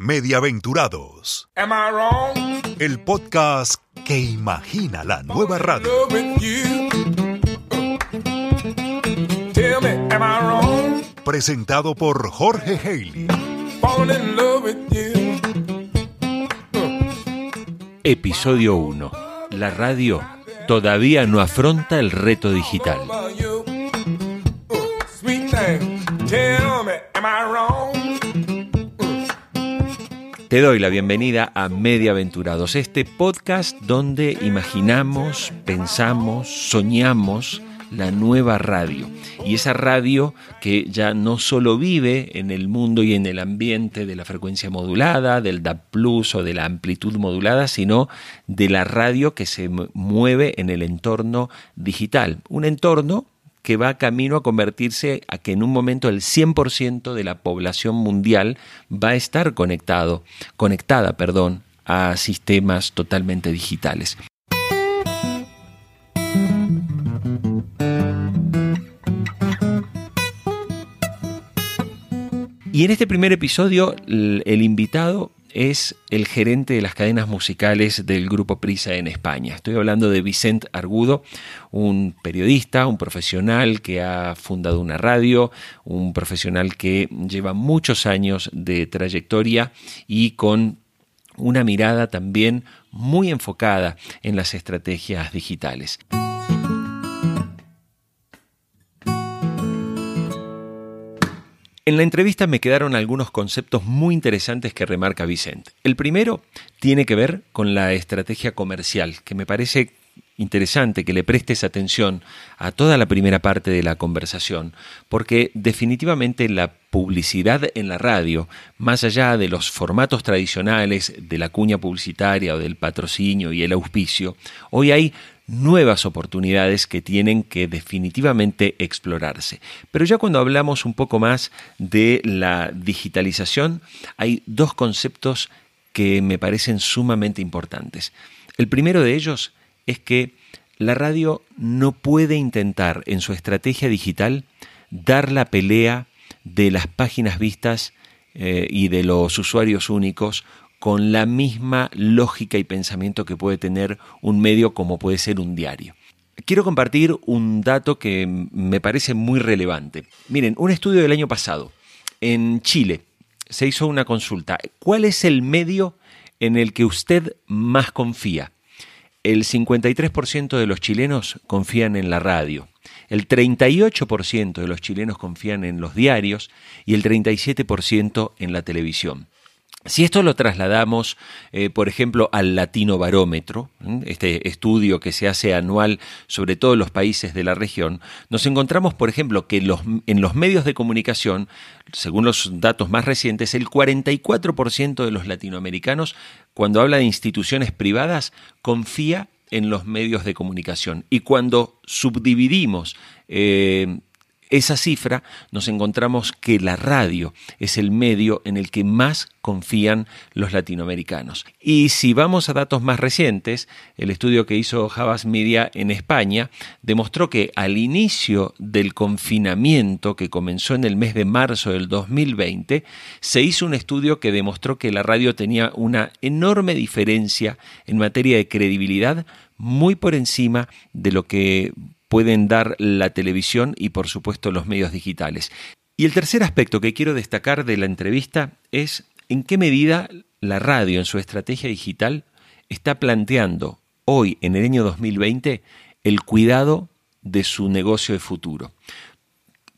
Mediaventurados. Am I wrong? El podcast que imagina la nueva radio. Loving you. Tell me, am I wrong? Presentado por Jorge Haley. Falling in love with you. Episodio 1. La radio todavía no afronta el reto digital. About you. Uh, Sweet thing. Tell me, Te doy la bienvenida a Mediaventurados, este podcast donde imaginamos, pensamos, soñamos la nueva radio. Y esa radio que ya no solo vive en el mundo y en el ambiente de la frecuencia modulada, del DAB Plus o de la amplitud modulada, sino de la radio que se mu- mueve en el entorno digital. Un entorno que va camino a convertirse a que en un momento el 100% de la población mundial va a estar conectado, conectada, perdón, a sistemas totalmente digitales. Y en este primer episodio el, el invitado es el gerente de las cadenas musicales del grupo Prisa en España. Estoy hablando de Vicent Argudo, un periodista, un profesional que ha fundado una radio, un profesional que lleva muchos años de trayectoria y con una mirada también muy enfocada en las estrategias digitales. En la entrevista me quedaron algunos conceptos muy interesantes que remarca Vicente. El primero tiene que ver con la estrategia comercial, que me parece interesante que le prestes atención a toda la primera parte de la conversación, porque definitivamente la publicidad en la radio, más allá de los formatos tradicionales de la cuña publicitaria o del patrocinio y el auspicio, hoy hay nuevas oportunidades que tienen que definitivamente explorarse. Pero ya cuando hablamos un poco más de la digitalización, hay dos conceptos que me parecen sumamente importantes. El primero de ellos es que la radio no puede intentar en su estrategia digital dar la pelea de las páginas vistas eh, y de los usuarios únicos con la misma lógica y pensamiento que puede tener un medio como puede ser un diario. Quiero compartir un dato que me parece muy relevante. Miren, un estudio del año pasado en Chile se hizo una consulta. ¿Cuál es el medio en el que usted más confía? El 53% de los chilenos confían en la radio, el 38% de los chilenos confían en los diarios y el 37% en la televisión. Si esto lo trasladamos, eh, por ejemplo, al Latino Barómetro, este estudio que se hace anual sobre todos los países de la región, nos encontramos, por ejemplo, que en los medios de comunicación, según los datos más recientes, el 44% de los latinoamericanos, cuando habla de instituciones privadas, confía en los medios de comunicación. Y cuando subdividimos eh, esa cifra, nos encontramos que la radio es el medio en el que más confían los latinoamericanos. Y si vamos a datos más recientes, el estudio que hizo Javas Media en España demostró que al inicio del confinamiento que comenzó en el mes de marzo del 2020, se hizo un estudio que demostró que la radio tenía una enorme diferencia en materia de credibilidad muy por encima de lo que pueden dar la televisión y por supuesto los medios digitales. Y el tercer aspecto que quiero destacar de la entrevista es en qué medida la radio en su estrategia digital está planteando hoy, en el año 2020, el cuidado de su negocio de futuro.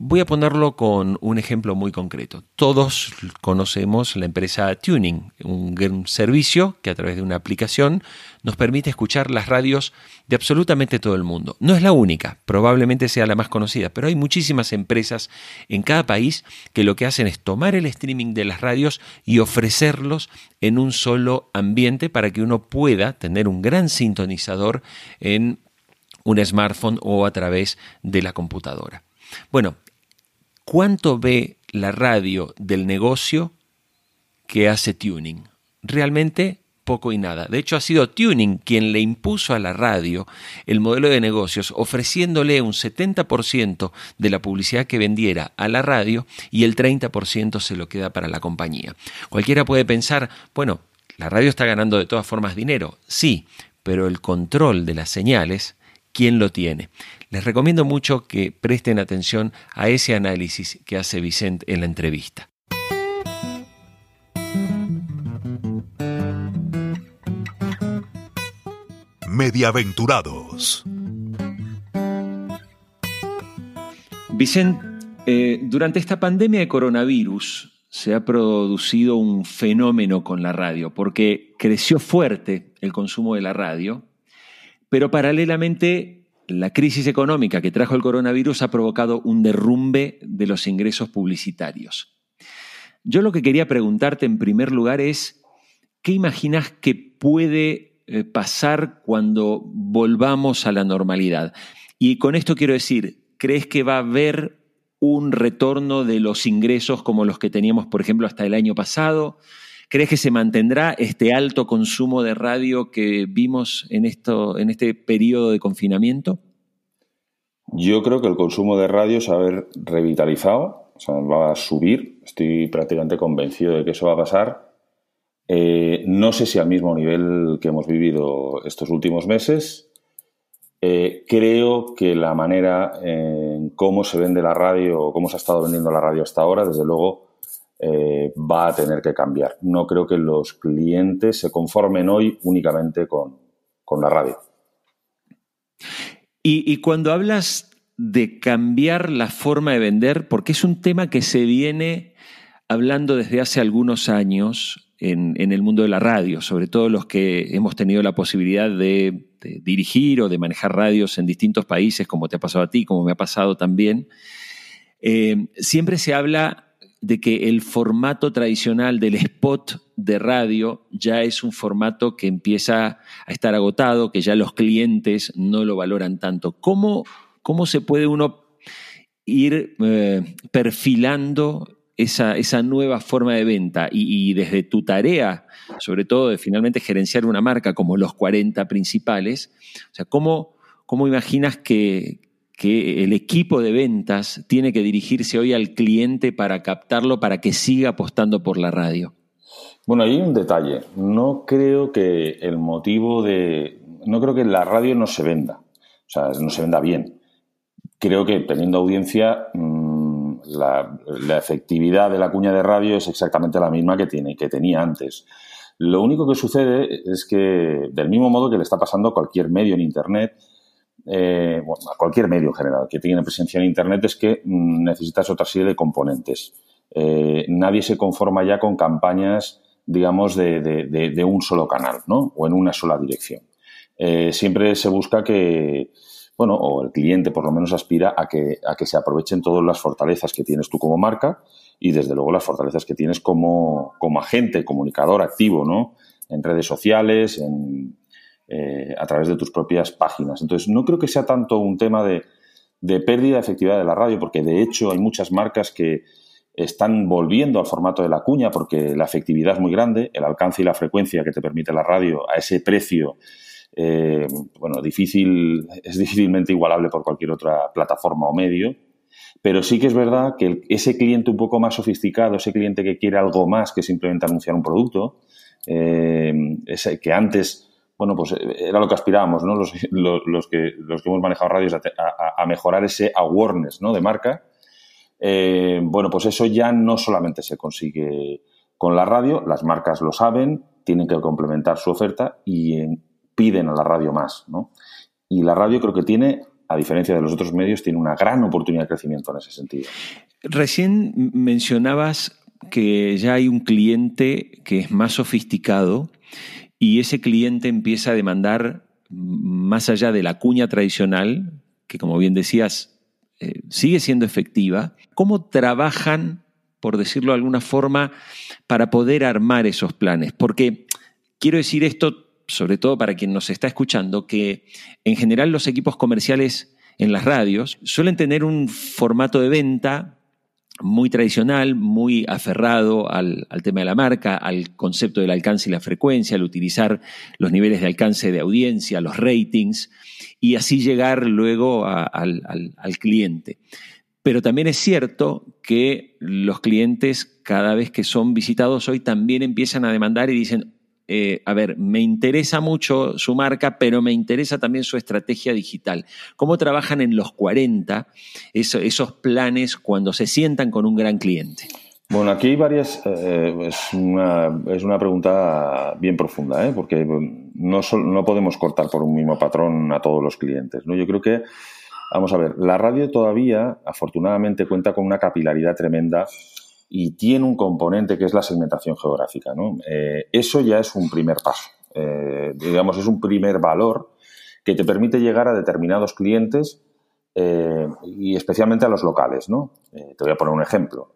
Voy a ponerlo con un ejemplo muy concreto. Todos conocemos la empresa Tuning, un servicio que a través de una aplicación nos permite escuchar las radios de absolutamente todo el mundo. No es la única, probablemente sea la más conocida, pero hay muchísimas empresas en cada país que lo que hacen es tomar el streaming de las radios y ofrecerlos en un solo ambiente para que uno pueda tener un gran sintonizador en un smartphone o a través de la computadora. Bueno, ¿cuánto ve la radio del negocio que hace tuning? Realmente poco y nada. De hecho, ha sido Tuning quien le impuso a la radio el modelo de negocios, ofreciéndole un 70% de la publicidad que vendiera a la radio y el 30% se lo queda para la compañía. Cualquiera puede pensar, bueno, la radio está ganando de todas formas dinero, sí, pero el control de las señales, ¿quién lo tiene? Les recomiendo mucho que presten atención a ese análisis que hace Vicente en la entrevista. Mediaventurados. Vicente, eh, durante esta pandemia de coronavirus se ha producido un fenómeno con la radio, porque creció fuerte el consumo de la radio, pero paralelamente la crisis económica que trajo el coronavirus ha provocado un derrumbe de los ingresos publicitarios. Yo lo que quería preguntarte en primer lugar es, ¿qué imaginas que puede eh, pasar cuando volvamos a la normalidad. Y con esto quiero decir, ¿crees que va a haber un retorno de los ingresos como los que teníamos, por ejemplo, hasta el año pasado? ¿Crees que se mantendrá este alto consumo de radio que vimos en, esto, en este periodo de confinamiento? Yo creo que el consumo de radio se va a ver revitalizado, o sea, va a subir. Estoy prácticamente convencido de que eso va a pasar eh, no sé si al mismo nivel que hemos vivido estos últimos meses. Eh, creo que la manera en cómo se vende la radio o cómo se ha estado vendiendo la radio hasta ahora, desde luego, eh, va a tener que cambiar. No creo que los clientes se conformen hoy únicamente con, la radio. y, cuando hablas de cambiar la forma de vender, porque es un tema que se viene hablando desde hace algunos años, en, el mundo de la radio, sobre todo los que hemos tenido la posibilidad de, dirigir o de manejar radios en distintos países, como te ha pasado a ti, como me ha pasado también, eh, siempre se habla de que el formato tradicional del spot de radio ya es un formato que empieza a estar agotado, que ya los clientes no lo valoran tanto. ¿Cómo, cómo se puede uno ir eh, perfilando esa, nueva forma de venta y, desde tu tarea, sobre todo de finalmente gerenciar una marca como los 40 principales, o sea, ¿cómo, cómo imaginas que, que el equipo de ventas tiene que dirigirse hoy al cliente para captarlo, para que siga apostando por la radio? Bueno, hay un detalle. No creo que el motivo de... No creo que la radio no se venda. O sea, no se venda bien. Creo que teniendo audiencia mm, la, efectividad de la cuña de radio es exactamente la misma que, tiene, que tenía antes. Lo único que sucede es que, del mismo modo que le está pasando a cualquier medio en Internet, eh, a cualquier medio en general que tiene presencia en Internet, es que mm, necesitas otra serie de componentes. Eh, nadie se conforma ya con campañas, digamos, de, un solo canal, ¿no? O en una sola dirección. Eh, siempre se busca que, bueno, o el cliente por lo menos aspira a que, a que se aprovechen todas las fortalezas que tienes tú como marca y desde luego las fortalezas que tienes como, como agente, comunicador activo, ¿no? En redes sociales, en, eh, a través de tus propias páginas. Entonces, no creo que sea tanto un tema de, pérdida de efectividad de la radio, porque de hecho hay muchas marcas que están volviendo al formato de la cuña porque la efectividad es muy grande, el alcance y la frecuencia que te permite la radio a ese precio eh, bueno, difícil, es difícilmente igualable por cualquier otra plataforma o medio, pero sí que es verdad que ese cliente un poco más sofisticado, ese cliente que quiere algo más que simplemente anunciar un producto, eh, que antes, bueno, pues era lo que aspirábamos, ¿no? Los, los, que, los que hemos manejado radios a, mejorar ese awareness, ¿no? De marca. Eh, bueno, pues eso ya no solamente se consigue con la radio, las marcas lo saben, tienen que complementar su oferta y en, piden a la radio más, ¿no? Y la radio creo que tiene, a diferencia de los otros medios, tiene una gran oportunidad de crecimiento en ese sentido. Recién mencionabas que ya hay un cliente que es más sofisticado y ese cliente empieza a demandar más allá de la cuña tradicional, que como bien decías, eh, sigue siendo efectiva, ¿cómo trabajan, por decirlo de alguna forma, para poder armar esos planes? Porque quiero decir esto sobre todo para quien nos está escuchando, que en general los equipos comerciales en las radios suelen tener un formato de venta muy tradicional, muy aferrado al, tema de la marca, al concepto del alcance y la frecuencia, al utilizar los niveles de alcance de audiencia, los ratings, y así llegar luego al, al cliente. Pero también es cierto que los clientes, cada vez que son visitados hoy, también empiezan a demandar y dicen, eh, a ver, me interesa mucho su marca, pero me interesa también su estrategia digital. ¿Cómo trabajan en los 40 esos planes cuando se sientan con un gran cliente? Bueno, aquí hay varias. Eh, es, una, pregunta bien profunda, ¿eh? porque no, no podemos cortar por un mismo patrón a todos los clientes. ¿no? Yo creo que, vamos a ver, la radio todavía, afortunadamente, cuenta con una capilaridad tremenda y tiene un componente que es la segmentación geográfica. ¿no? Eh, eso ya es un primer paso. Eh, digamos, es un primer valor que te permite llegar a determinados clientes eh, y especialmente a los locales. ¿no? te voy a poner un ejemplo.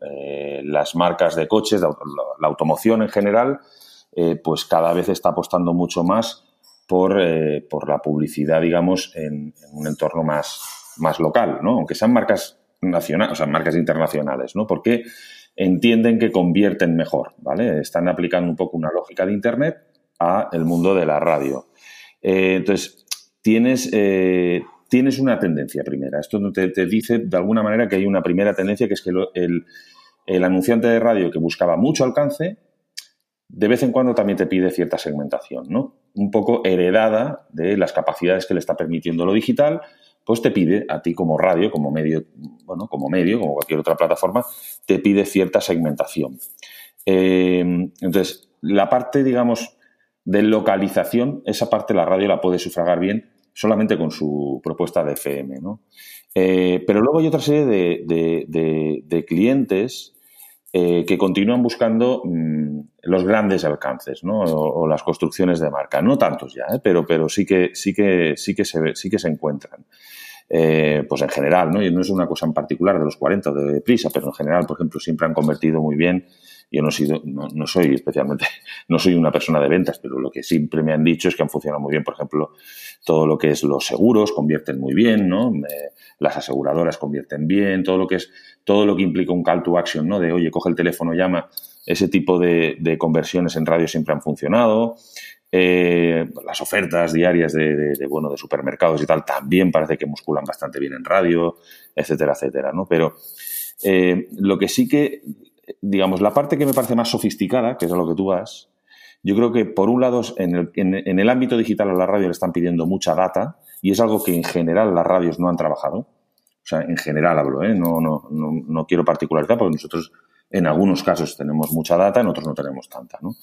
las marcas de coches, la, automoción en general, pues cada vez está apostando mucho más por, por la publicidad, digamos, en, un entorno más, más local, ¿no? aunque sean marcas nacionales, o sea, marcas internacionales, ¿no? Porque entienden que convierten mejor, ¿vale? Están aplicando un poco una lógica de Internet a el mundo de la radio. Eh, entonces, tienes, eh, tienes una tendencia primera. Esto te, te, dice de alguna manera que hay una primera tendencia que es que el, el anunciante de radio que buscaba mucho alcance, de vez en cuando también te pide cierta segmentación, ¿no? Un poco heredada de las capacidades que le está permitiendo lo digital, pues te pide a ti como radio, como medio, bueno, como medio, como cualquier otra plataforma, te pide cierta segmentación. Eh, entonces, la parte, digamos, de localización, esa parte la radio la puede sufragar bien solamente con su propuesta de FM, ¿no? Eh, pero luego hay otra serie de, clientes eh, que continúan buscando mm, los grandes alcances, ¿no? O, las construcciones de marca. No tantos ya, pero, pero sí que, sí que, sí que se, sí que se encuentran. Eh, pues en general, ¿no? Y no es una cosa en particular de los 40 de prisa, pero en general, por ejemplo, siempre han convertido muy bien. Yo no, no, soy especialmente, no soy una persona de ventas, pero lo que siempre me han dicho es que han funcionado muy bien. Por ejemplo, todo lo que es los seguros convierten muy bien, ¿no? las aseguradoras convierten bien, todo lo que es, todo lo que implica un call to action, ¿no? De oye, coge el teléfono, llama. Ese tipo de, de conversiones en radio siempre han funcionado. Eh, las ofertas diarias de, bueno, de supermercados y tal también parece que musculan bastante bien en radio, etcétera, etcétera, ¿no? Pero eh, lo que sí que, digamos, la parte que me parece más sofisticada, que es a lo que tú vas, yo creo que por un lado en el, en, el ámbito digital a la radio le están pidiendo mucha data y es algo que en general las radios no han trabajado. O sea, en general hablo, ¿eh? no, no, no, no quiero particularizar porque nosotros en algunos casos tenemos mucha data, en otros no tenemos tanta, ¿no?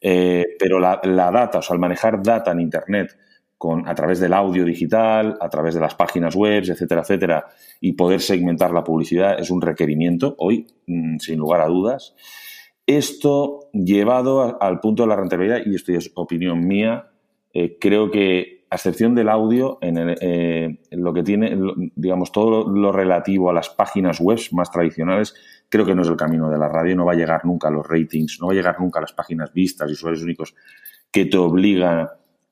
Eh, pero la, data, o sea, al manejar data en Internet con, a través del audio digital, a través de las páginas web, etcétera, etcétera, y poder segmentar la publicidad es un requerimiento hoy, mm, sin lugar a dudas. Esto llevado al punto de la rentabilidad, y esto es opinión mía, eh, creo que a excepción del audio, en, eh, lo que tiene, digamos, todo lo relativo a las páginas web más tradicionales, creo que no es el camino de la radio, no va a llegar nunca a los ratings, no va a llegar nunca a las páginas vistas y usuarios únicos que te obligan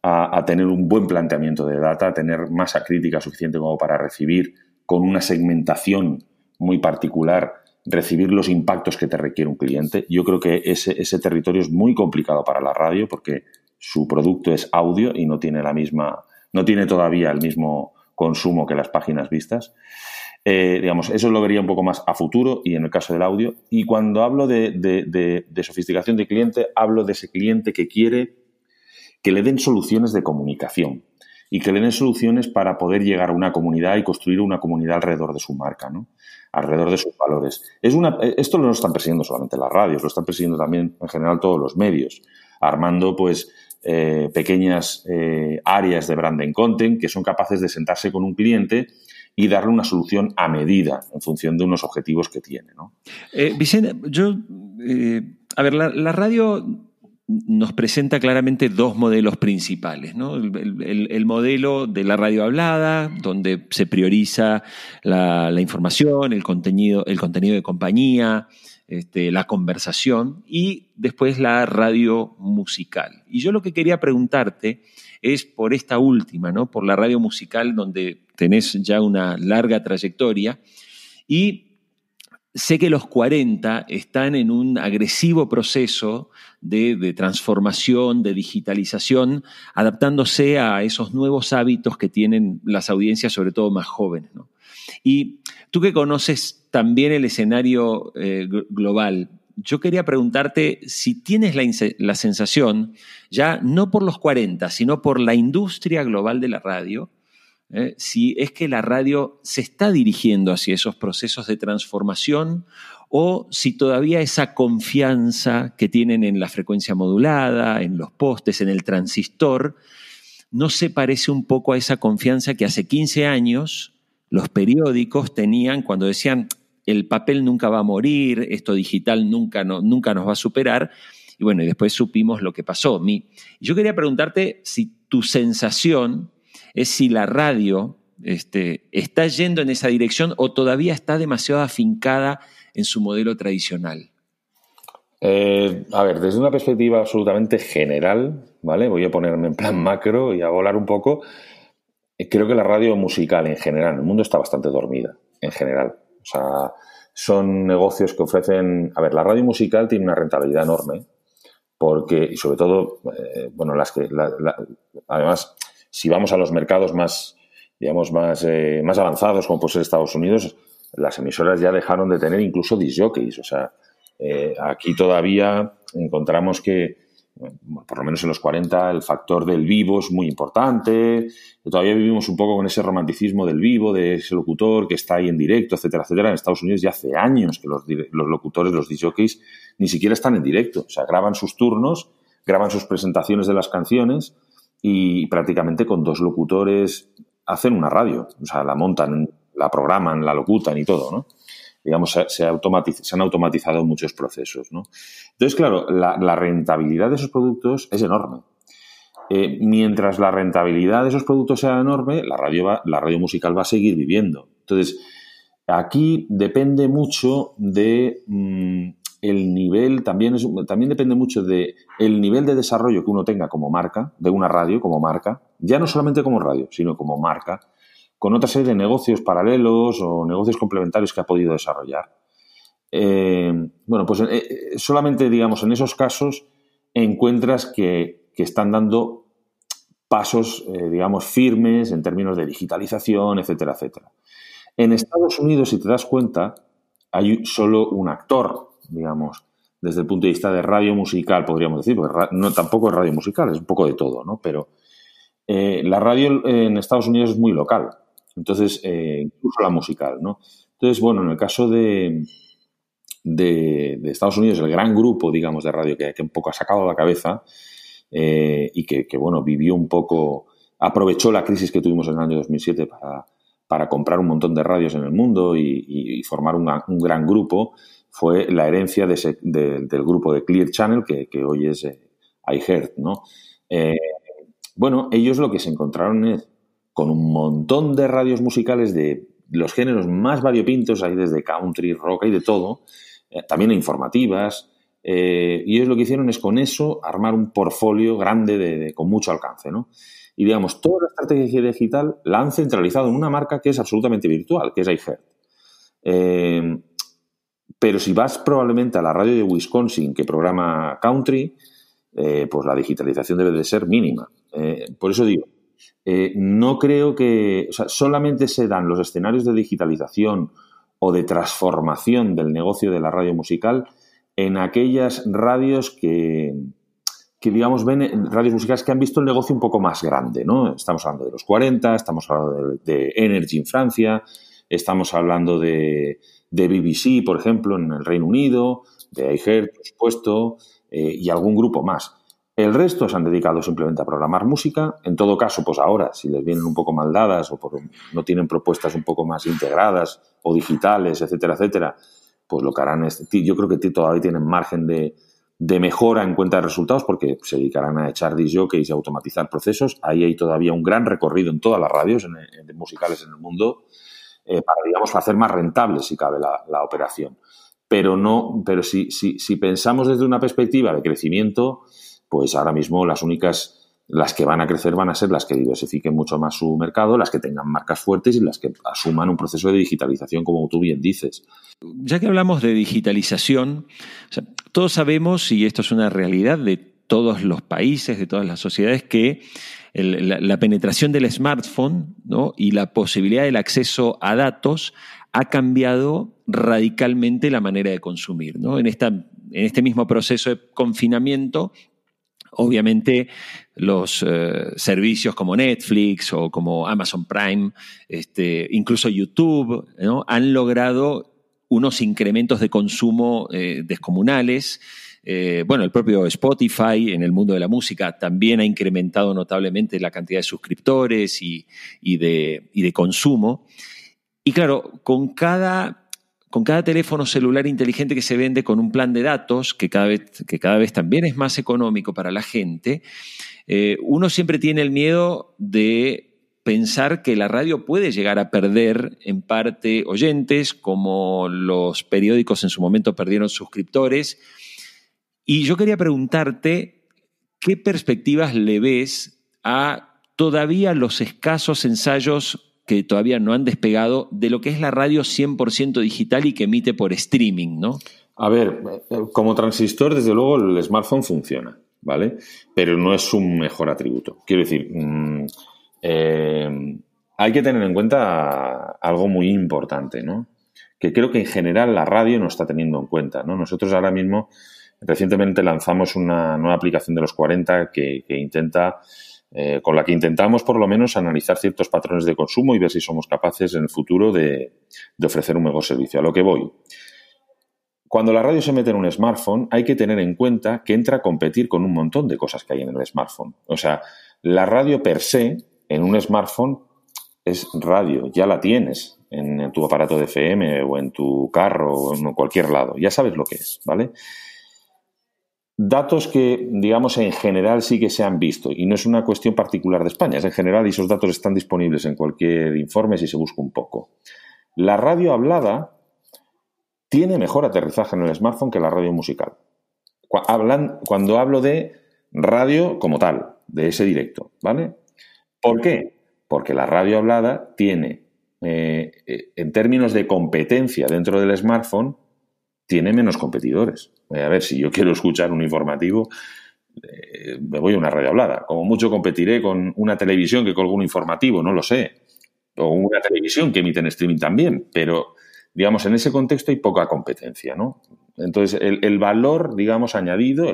a, tener un buen planteamiento de data, a tener masa crítica suficiente como para recibir con una segmentación muy particular, recibir los impactos que te requiere un cliente. Yo creo que ese, ese territorio es muy complicado para la radio porque su producto es audio y no tiene la misma, no tiene todavía el mismo consumo que las páginas vistas. Eh, digamos, eso lo vería un poco más a futuro y en el caso del audio. Y cuando hablo de, sofisticación de cliente, hablo de ese cliente que quiere que le den soluciones de comunicación y que le den soluciones para poder llegar a una comunidad y construir una comunidad alrededor de su marca, ¿no? alrededor de sus valores. Es una, esto no lo están persiguiendo solamente las radios, lo están persiguiendo también en general todos los medios, armando pues eh, pequeñas eh, áreas de branding content que son capaces de sentarse con un cliente y darle una solución a medida en función de unos objetivos que tiene. ¿no? Eh, Vicente, yo, eh, a ver, la, radio nos presenta claramente dos modelos principales. ¿no? El, modelo de la radio hablada, donde se prioriza la, información, el contenido, el contenido de compañía, este, la conversación, y después la radio musical. Y yo lo que quería preguntarte es por esta última, ¿no? por la radio musical donde tenés ya una larga trayectoria y sé que los 40 están en un agresivo proceso de, transformación, de digitalización, adaptándose a esos nuevos hábitos que tienen las audiencias, sobre todo más jóvenes. Y tú que conoces también el escenario eh, global, yo quería preguntarte si tienes la, sensación, ya no por los 40, sino por la industria global de la radio, ¿eh? si es que la radio se está dirigiendo hacia esos procesos de transformación o si todavía esa confianza que tienen en la frecuencia modulada, en los postes, en el transistor, no se parece un poco a esa confianza que hace 15 años los periódicos tenían cuando decían el papel nunca va a morir, esto digital nunca, nunca nos va a superar. Y bueno, y después supimos lo que pasó. yo quería preguntarte si tu sensación es si la radio este, está yendo en esa dirección o todavía está demasiado afincada en su modelo tradicional. Eh, a ver, desde una perspectiva absolutamente general, ¿vale? Voy a ponerme en plan macro y a volar un poco. Eh, creo que la radio musical en general en el mundo está bastante dormida, en general. O sea, son negocios que ofrecen. A ver, la radio musical tiene una rentabilidad enorme, porque, y sobre todo, eh, bueno, las que. además, si vamos a los mercados más, digamos, más, eh, más avanzados, como puede ser Estados Unidos, las emisoras ya dejaron de tener incluso disjockeys. O sea, eh, aquí todavía encontramos que, por lo menos en los 40, el factor del vivo es muy importante. Todavía vivimos un poco con ese romanticismo del vivo, de ese locutor que está ahí en directo, etcétera, etcétera. En Estados Unidos ya hace años que los, los locutores, los disjockeys, ni siquiera están en directo. O sea, graban sus turnos, graban sus presentaciones de las canciones y prácticamente con dos locutores hacen una radio. O sea, la montan, la programan, la locutan y todo, ¿no? Digamos, se, han automatizado muchos procesos, ¿no? Entonces, claro, la, rentabilidad de esos productos es enorme. Eh, mientras la rentabilidad de esos productos sea enorme, la radio, la radio musical va a seguir viviendo. Entonces, aquí depende mucho de mm, el nivel también, es, también depende mucho de el nivel de desarrollo que uno tenga como marca, de una radio como marca, ya no solamente como radio, sino como marca, con otra serie de negocios paralelos o negocios complementarios que ha podido desarrollar. Eh, bueno, pues eh, eh, solamente, digamos, en esos casos encuentras que, están dando pasos, digamos, firmes en términos de digitalización, etcétera, etcétera. En Estados Unidos, si te das cuenta, hay solo un actor digamos, desde el punto de vista de radio musical, podríamos decir, porque no, tampoco es radio musical, es un poco de todo, ¿no? Pero eh, la radio en Estados Unidos es muy local, entonces, eh, incluso la musical, ¿no? Entonces, bueno, en el caso de, de, Estados Unidos, el gran grupo, digamos, de radio que, un poco ha sacado la cabeza eh, y que, bueno, vivió un poco, aprovechó la crisis que tuvimos en el año 2007 para, para comprar un montón de radios en el mundo y, formar un gran grupo, fue la herencia del grupo de Clear Channel, que, hoy es eh, iHeart, ¿no? Eh, bueno, ellos lo que se encontraron es con un montón de radios musicales de los géneros más variopintos, hay desde country, rock, hay de todo, eh, también informativas, y ellos lo que hicieron es con eso armar un portfolio grande de, con mucho alcance, ¿no? Y digamos, toda la estrategia digital la han centralizado en una marca que es absolutamente virtual, que es iHeart. Pero si vas probablemente a la radio de Wisconsin que programa country, eh, pues la digitalización debe de ser mínima. Eh, por eso digo, eh, no creo que, o sea, solamente se dan los escenarios de digitalización o de transformación del negocio de la radio musical en aquellas radios que, que digamos, ven radios musicales que han visto el negocio un poco más grande, ¿no? Estamos hablando de los 40, estamos hablando de, de Energy en Francia, estamos hablando de, de BBC, por ejemplo, en el Reino Unido, de iHeart, por supuesto, eh, y algún grupo más. El resto se han dedicado simplemente a programar música. En todo caso, pues ahora, si les vienen un poco mal dadas o no tienen propuestas un poco más integradas o digitales, etcétera, etcétera, pues lo que harán es, yo creo que todavía tienen margen de, mejora en cuenta de resultados porque se dedicarán a echar disjockeys y automatizar procesos. Ahí hay todavía un gran recorrido en todas las radios musicales en el mundo eh, para, digamos, hacer más rentable, si cabe, la, operación. Pero, no, pero si, si, si, pensamos desde una perspectiva de crecimiento, pues ahora mismo las únicas las que van a crecer van a ser las que diversifiquen mucho más su mercado, las que tengan marcas fuertes y las que asuman un proceso de digitalización, como tú bien dices. Ya que hablamos de digitalización, todos sabemos, y esto es una realidad de todos los países, de todas las sociedades, que la, penetración del smartphone y la posibilidad del acceso a datos ha cambiado radicalmente la manera de consumir. En, esta, en este mismo proceso de confinamiento, Obviamente los eh, servicios como Netflix o como Amazon Prime, este, incluso YouTube, han logrado unos incrementos de consumo eh, descomunales. Eh, bueno, el propio Spotify en el mundo de la música también ha incrementado notablemente la cantidad de suscriptores y, de, consumo. Y claro, con cada con cada teléfono celular inteligente que se vende con un plan de datos, que cada vez, que cada vez también es más económico para la gente, eh, uno siempre tiene el miedo de pensar que la radio puede llegar a perder en parte oyentes, como los periódicos en su momento perdieron suscriptores. Y yo quería preguntarte, ¿qué perspectivas le ves a todavía los escasos ensayos que todavía no han despegado de lo que es la radio 100% digital y que emite por streaming, ¿no? A ver, como transistor, desde luego el smartphone funciona, ¿vale? Pero no es un mejor atributo. Quiero decir, mm, eh, hay que tener en cuenta algo muy importante, ¿no? Que creo que en general la radio no está teniendo en cuenta, ¿no? Nosotros ahora mismo, recientemente lanzamos una nueva aplicación de los 40 que intenta eh, con la que intentamos por lo menos analizar ciertos patrones de consumo y ver si somos capaces en el futuro de, ofrecer un mejor servicio. A lo que voy. Cuando la radio se mete en un smartphone, hay que tener en cuenta que entra a competir con un montón de cosas que hay en el smartphone. O sea, la radio per se en un smartphone es radio, ya la tienes en, tu aparato de FM o en tu carro o en cualquier lado, ya sabes lo que es, ¿vale? Datos que, digamos, en general sí que se han visto, y no es una cuestión particular de España, es en general, y esos datos están disponibles en cualquier informe si se busca un poco. La radio hablada tiene mejor aterrizaje en el smartphone que la radio musical. Cuando hablo de radio como tal, de ese directo, ¿vale? ¿Por qué? Porque la radio hablada tiene, eh, eh, en términos de competencia dentro del smartphone, tiene menos competidores. Eh, a ver, si yo quiero escuchar un informativo, eh, me voy a una radio hablada. Como mucho competiré con una televisión que colga un informativo, no lo sé. O una televisión que emite en streaming también. Pero, digamos, en ese contexto hay poca competencia, ¿no? Entonces, el, valor, digamos, añadido,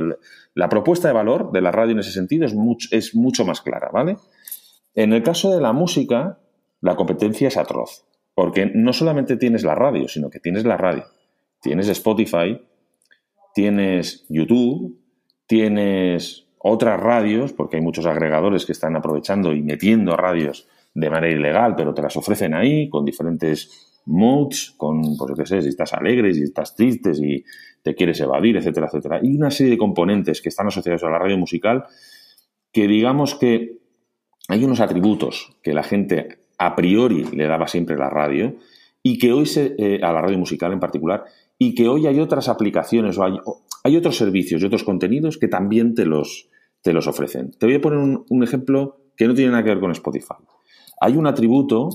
la propuesta de valor de la radio en ese sentido es es mucho más clara, ¿vale? En el caso de la música, la competencia es atroz. Porque no solamente tienes la radio, sino que tienes la radio tienes Spotify, tienes YouTube, tienes otras radios, porque hay muchos agregadores que están aprovechando y metiendo radios de manera ilegal, pero te las ofrecen ahí con diferentes moods, con, pues yo qué sé, si estás alegre, si estás triste, si te quieres evadir, etcétera, etcétera. Y una serie de componentes que están asociados a la radio musical que digamos que hay unos atributos que la gente a priori le daba siempre la radio y que hoy se, eh, a la radio musical en particular y que hoy hay otras aplicaciones o hay, otros servicios y otros contenidos que también te los, te los ofrecen. Te voy a poner un, ejemplo que no tiene nada que ver con Spotify. Hay un atributo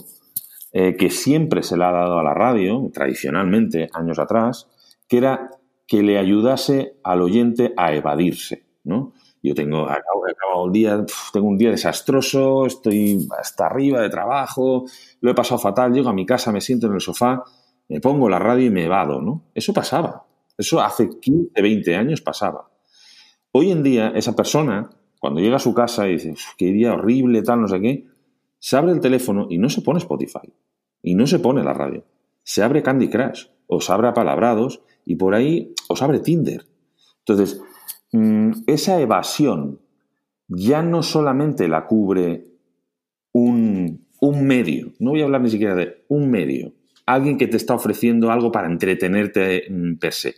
eh, que siempre se le ha dado a la radio, tradicionalmente, años atrás, que era que le ayudase al oyente a evadirse, ¿no? Yo tengo, acabo, el día, tengo un día desastroso, estoy hasta arriba de trabajo, lo he pasado fatal, llego a mi casa, me siento en el sofá me pongo la radio y me evado, ¿no? Eso pasaba. Eso hace 15, 20 años pasaba. Hoy en día, esa persona, cuando llega a su casa y dice, qué día horrible, tal, no sé qué, se abre el teléfono y no se pone Spotify. Y no se pone la radio. Se abre Candy Crush, o se abre Palabrados, y por ahí os abre Tinder. Entonces, mm, esa evasión ya no solamente la cubre un, un medio, no voy a hablar ni siquiera de un medio, alguien que te está ofreciendo algo para entretenerte mm, per se.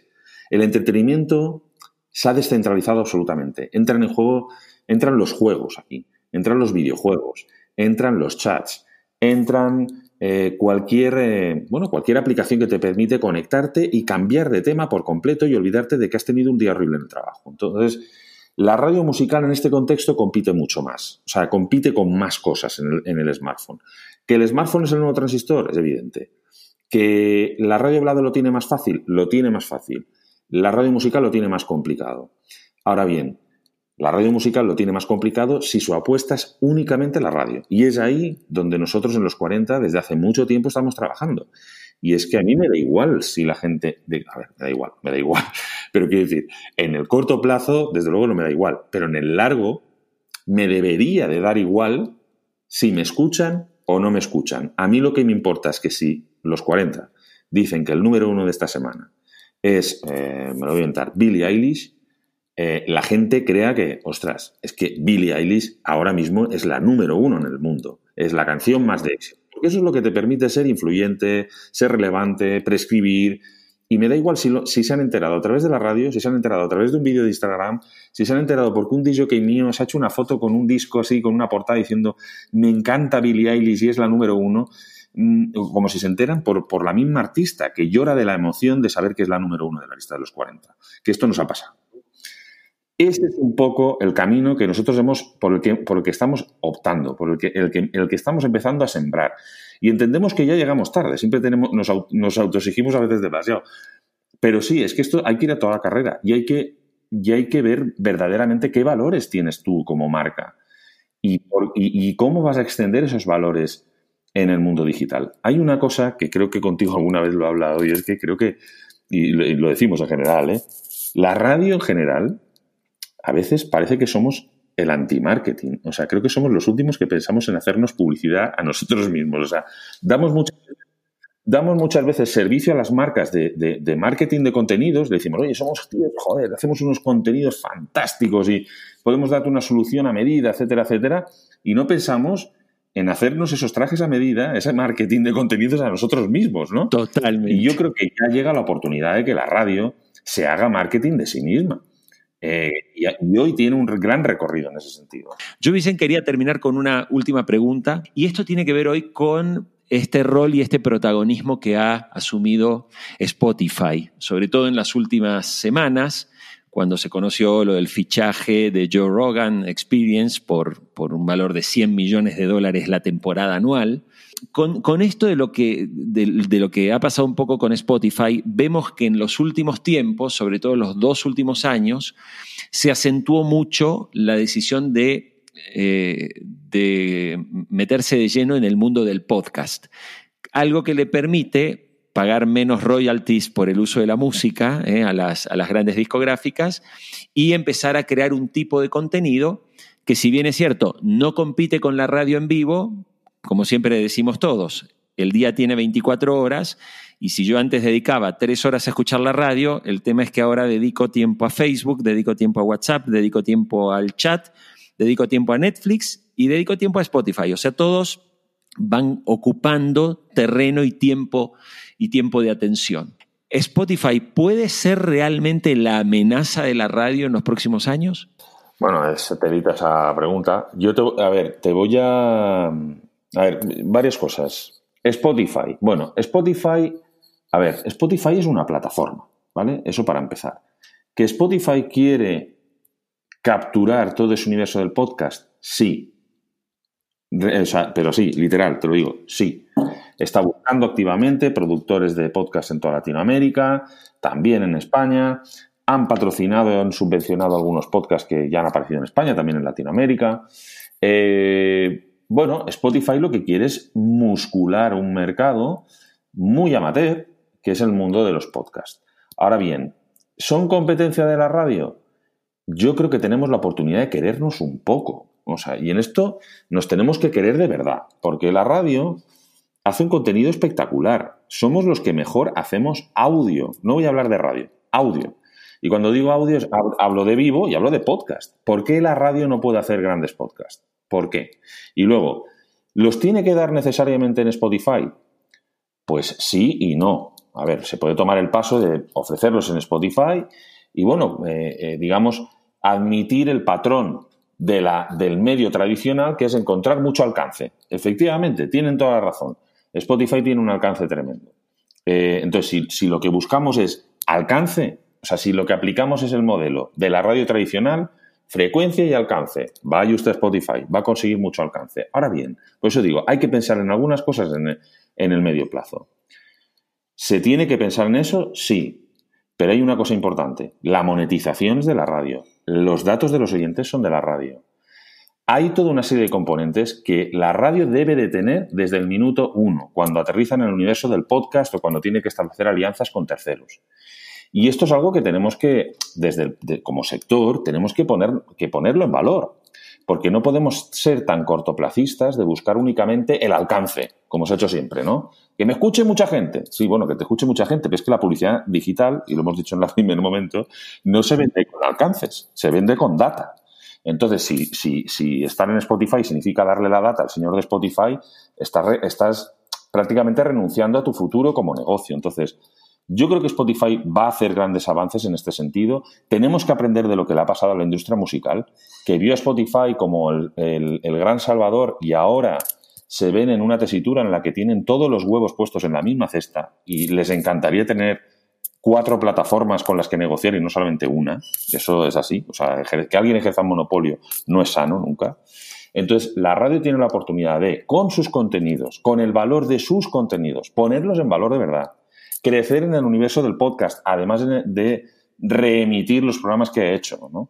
El entretenimiento se ha descentralizado absolutamente. Entran en juego, entran los juegos aquí, entran los videojuegos, entran los chats, entran eh, cualquier, eh, bueno, cualquier aplicación que te permite conectarte y cambiar de tema por completo y olvidarte de que has tenido un día horrible en el trabajo. Entonces, La radio musical en este contexto compite mucho más, o sea, compite con más cosas en el, en el smartphone. Que el smartphone es el nuevo transistor, es evidente. Que la radio hablada lo tiene más fácil, lo tiene más fácil. La radio musical lo tiene más complicado. Ahora bien, la radio musical lo tiene más complicado si su apuesta es únicamente la radio. Y es ahí donde nosotros en los 40 desde hace mucho tiempo estamos trabajando. Y es que a mí me da igual si la gente... a ver, me da igual, me da igual. Pero quiero decir, en el corto plazo, desde luego no me da igual. Pero en el largo, me debería de dar igual si me escuchan o no me escuchan. A mí lo que me importa es que si los 40 dicen que el número uno de esta semana es, eh, me lo voy a inventar, Billie Eilish, eh, la gente crea que, ostras, es que Billie Eilish ahora mismo es la número uno en el mundo, es la canción más de éxito. Porque eso es lo que te permite ser influyente, ser relevante, prescribir. Y me da igual si, si se han enterado a través de la radio, si se han enterado a través de un vídeo de Instagram, si se han enterado porque un DJ mío se ha hecho una foto con un disco así, con una portada diciendo me encanta Billie Eilish y es la número uno mm, como si se enteran por, por, la misma artista que llora de la emoción de saber que es la número uno de la lista de los 40. Que esto nos ha pasado. Ese es un poco el camino que nosotros hemos, por el que, por el que estamos optando, por el que, el, que, el que estamos empezando a sembrar. Y entendemos que ya llegamos tarde, siempre tenemos, nos, nos autoexigimos a veces demasiado. Pero sí, es que esto hay que ir a toda la carrera y hay que, y hay que ver verdaderamente qué valores tienes tú como marca y, y cómo vas a extender esos valores en el mundo digital. Hay una cosa que creo que contigo alguna vez lo he hablado y es que creo que, y lo, y lo decimos en general, ¿eh? la radio en general a veces parece que somos el anti-marketing. O sea, creo que somos los últimos que pensamos en hacernos publicidad a nosotros mismos. O sea, damos muchas, damos muchas veces servicio a las marcas de, de, de marketing de contenidos. Le decimos, oye, somos, tíos, joder, hacemos unos contenidos fantásticos y podemos darte una solución a medida, etcétera, etcétera. Y no pensamos en hacernos esos trajes a medida, ese marketing de contenidos a nosotros mismos, ¿no? Totalmente. Y yo creo que ya llega la oportunidad de que la radio se haga marketing de sí misma. Eh, y, y, hoy tiene un gran recorrido en ese sentido. Yo, Vicente, quería terminar con una última pregunta, y esto tiene que ver hoy con este rol y este protagonismo que ha asumido Spotify, sobre todo en las últimas semanas, cuando se conoció lo del fichaje de Joe Rogan Experience por, por un valor de 100 millones de dólares la temporada anual. Con, con, esto de lo, que, de, de, lo que ha pasado un poco con Spotify, vemos que en los últimos tiempos, sobre todo en los dos últimos años, se acentuó mucho la decisión de, eh, de meterse de lleno en el mundo del podcast. Algo que le permite pagar menos royalties por el uso de la música eh, a, las, a las grandes discográficas y empezar a crear un tipo de contenido que si bien es cierto, no compite con la radio en vivo, como siempre decimos todos, el día tiene 24 horas y si yo antes dedicaba tres horas a escuchar la radio, el tema es que ahora dedico tiempo a Facebook, dedico tiempo a WhatsApp, dedico tiempo al chat, dedico tiempo a Netflix y dedico tiempo a Spotify. O sea, todos van ocupando terreno y tiempo y tiempo de atención. ¿Spotify puede ser realmente la amenaza de la radio en los próximos años? Bueno, es, te evita esa pregunta. Yo te, a ver, te voy a a ver, varias cosas. Spotify. Bueno, Spotify, a ver, Spotify es una plataforma, ¿vale? Eso para empezar. ¿Que Spotify quiere capturar todo ese universo del podcast? Sí. O sea, pero sí, literal, te lo digo, sí. Está buscando activamente productores de podcast en toda Latinoamérica, también en España. Han patrocinado, han subvencionado algunos podcasts que ya han aparecido en España, también en Latinoamérica. Eh, bueno, Spotify lo que quiere es muscular un mercado muy amateur, que es el mundo de los podcasts. Ahora bien, ¿son competencia de la radio? Yo creo que tenemos la oportunidad de querernos un poco. O sea, y en esto nos tenemos que querer de verdad, porque la radio hace un contenido espectacular. Somos los que mejor hacemos audio. No voy a hablar de radio, audio. Y cuando digo audio, hablo de vivo y hablo de podcast. ¿Por qué la radio no puede hacer grandes podcasts? ¿Por qué? Y luego, ¿los tiene que dar necesariamente en Spotify? Pues sí y no. A ver, se puede tomar el paso de ofrecerlos en Spotify y, bueno, eh, eh, digamos, admitir el patrón de la, del medio tradicional, que es encontrar mucho alcance. Efectivamente, tienen toda la razón. Spotify tiene un alcance tremendo. Eh, entonces, si, lo que buscamos es alcance, o sea, si lo que aplicamos es el modelo de la radio tradicional, frecuencia y alcance. Vaya usted a Spotify, va a conseguir mucho alcance. Ahora bien, por eso digo, hay que pensar en algunas cosas en el, en el medio plazo. ¿Se tiene que pensar en eso? Sí. Pero hay una cosa importante. La monetización es de la radio. Los datos de los oyentes son de la radio. Hay toda una serie de componentes que la radio debe de tener desde el minuto uno, cuando aterriza en el universo del podcast o cuando tiene que establecer alianzas con terceros. Y esto es algo que tenemos que, desde como sector, tenemos que, poner, que ponerlo en valor. Porque no podemos ser tan cortoplacistas de buscar únicamente el alcance, como se ha hecho siempre, ¿no? Que me escuche mucha gente. Sí, bueno, que te escuche mucha gente, pero es que la publicidad digital, y lo hemos dicho en el primer momento, no se vende con alcances, se vende con data. Entonces, si, si, si estar en Spotify significa darle la data al señor de Spotify, estás, estás prácticamente renunciando a tu futuro como negocio. Entonces, yo creo que Spotify va a hacer grandes avances en este sentido. Tenemos que aprender de lo que le ha pasado a la industria musical, que vio a Spotify como el, gran salvador y ahora se ven en una tesitura en la que tienen todos los huevos puestos en la misma cesta y les encantaría tener cuatro plataformas con las que negociar y no solamente una. Eso es así. O sea, que alguien ejerza un monopolio no es sano nunca. Entonces, la radio tiene la oportunidad de, con sus contenidos, con el valor de sus contenidos, ponerlos en valor de verdad crecer en el universo del podcast, además de, reemitir los programas que ha hecho. ¿no?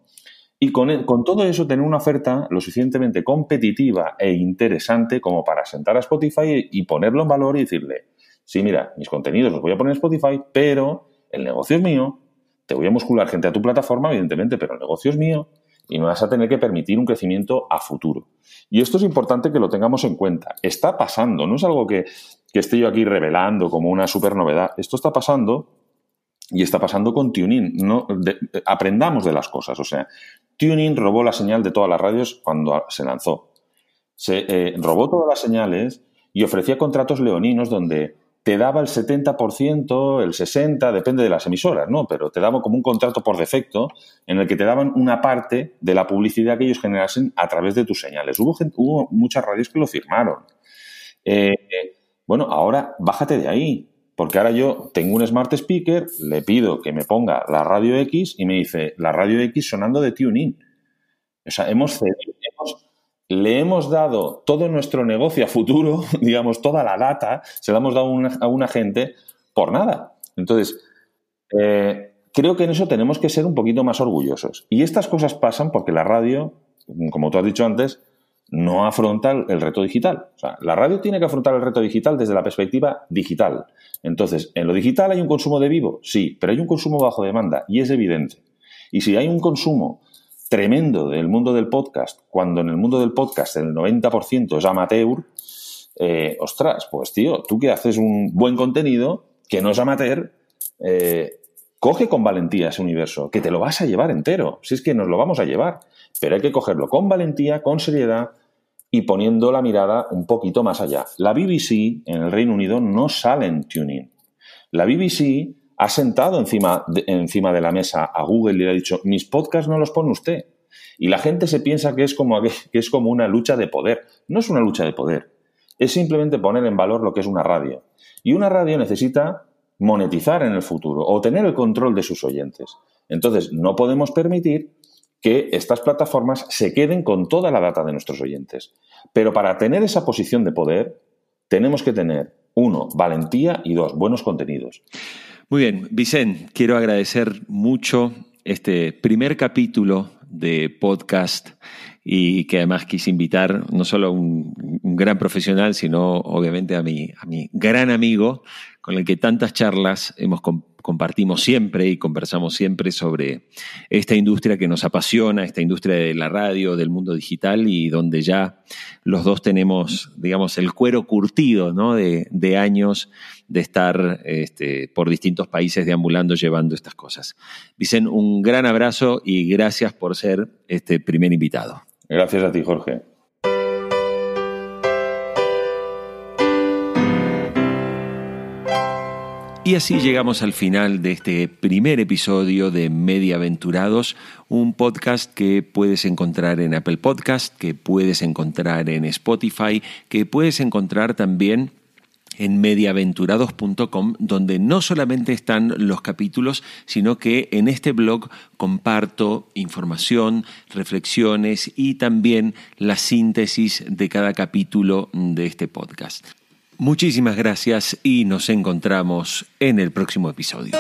Y con, con, todo eso tener una oferta lo suficientemente competitiva e interesante como para sentar a Spotify y, ponerlo en valor y decirle, sí, mira, mis contenidos los voy a poner en Spotify, pero el negocio es mío, te voy a muscular gente a tu plataforma, evidentemente, pero el negocio es mío y me vas a tener que permitir un crecimiento a futuro. Y esto es importante que lo tengamos en cuenta. Está pasando, no es algo que, que esté yo aquí revelando como una super novedad. Esto está pasando y está pasando con Tuning. Aprendamos de las cosas. O sea, Tuning robó la señal de todas las radios cuando se lanzó. Se eh, robó todas las señales y ofrecía contratos leoninos donde te daba el 70%, el 60%, depende de las emisoras, ¿no? Pero te daba como un contrato por defecto en el que te daban una parte de la publicidad que ellos generasen a través de tus señales. Hubo, hubo muchas radios que lo firmaron. Eh, bueno, ahora bájate de ahí, porque ahora yo tengo un smart speaker, le pido que me ponga la radio X y me dice la radio X sonando de tuning. O sea, hemos, hemos le hemos dado todo nuestro negocio a futuro, digamos, toda la data, se la hemos dado a una gente por nada. Entonces, eh, creo que en eso tenemos que ser un poquito más orgullosos. Y estas cosas pasan porque la radio, como tú has dicho antes, no afronta el reto digital. O sea, la radio tiene que afrontar el reto digital desde la perspectiva digital. Entonces, ¿en lo digital hay un consumo de vivo? Sí, pero hay un consumo bajo demanda y es evidente. Y si hay un consumo tremendo del mundo del podcast, cuando en el mundo del podcast el 90% es amateur, eh, ostras, pues tío, tú que haces un buen contenido, que no es amateur, eh, coge con valentía ese universo, que te lo vas a llevar entero, si es que nos lo vamos a llevar, pero hay que cogerlo con valentía, con seriedad y poniendo la mirada un poquito más allá. La BBC en el Reino Unido no sale en tuning. La BBC ha sentado encima de, encima de la mesa a Google y le ha dicho, mis podcasts no los pone usted. Y la gente se piensa que es, como, que es como una lucha de poder. No es una lucha de poder. Es simplemente poner en valor lo que es una radio. Y una radio necesita monetizar en el futuro o tener el control de sus oyentes. Entonces, no podemos permitir que estas plataformas se queden con toda la data de nuestros oyentes. Pero para tener esa posición de poder, tenemos que tener, uno, valentía y dos, buenos contenidos. Muy bien, Vicente, quiero agradecer mucho este primer capítulo de podcast y que además quise invitar no solo a un, gran profesional, sino obviamente a mi, a mi gran amigo con el que tantas charlas hemos compartimos siempre y conversamos siempre sobre esta industria que nos apasiona, esta industria de la radio, del mundo digital y donde ya los dos tenemos, digamos, el cuero curtido ¿no? de, años de estar este, por distintos países deambulando llevando estas cosas. Vicen, un gran abrazo y gracias por ser este primer invitado. Gracias a ti, Jorge. Y así llegamos al final de este primer episodio de Mediaventurados, un podcast que puedes encontrar en Apple Podcast, que puedes encontrar en Spotify, que puedes encontrar también en mediaventurados.com, donde no solamente están los capítulos, sino que en este blog comparto información, reflexiones y también la síntesis de cada capítulo de este podcast. Muchísimas gracias y nos encontramos en el próximo episodio.